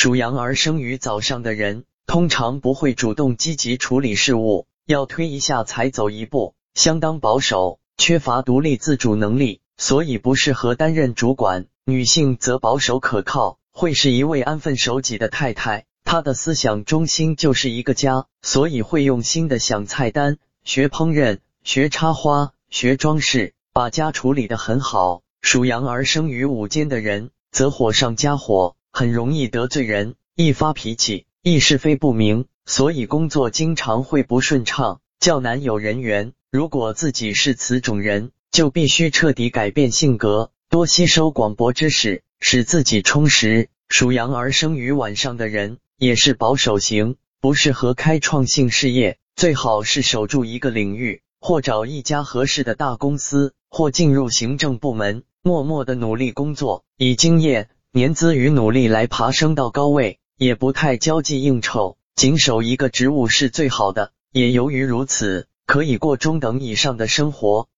属羊而生于早上的人，通常不会主动积极处理事务，要推一下才走一步，相当保守，缺乏独立自主能力，所以不适合担任主管。女性则保守可靠，会是一位安分守己的太太。她的思想中心就是一个家，所以会用心的想菜单、学烹饪、学插花、学装饰，把家处理得很好。属羊而生于午间的人，则火上加火，很容易得罪人，易发脾气，易是非不明，所以工作经常会不顺畅，较难有人缘。如果自己是此种人，就必须彻底改变性格。多吸收广博知识，使自己充实。属羊而生于晚上的人也是保守型，不适合开创性事业，最好是守住一个领域，或找一家合适的大公司，或进入行政部门，默默的努力工作，以经验、年资与努力来爬升到高位。也不太交际应酬，仅守一个职务是最好的。也由于如此，可以过中等以上的生活。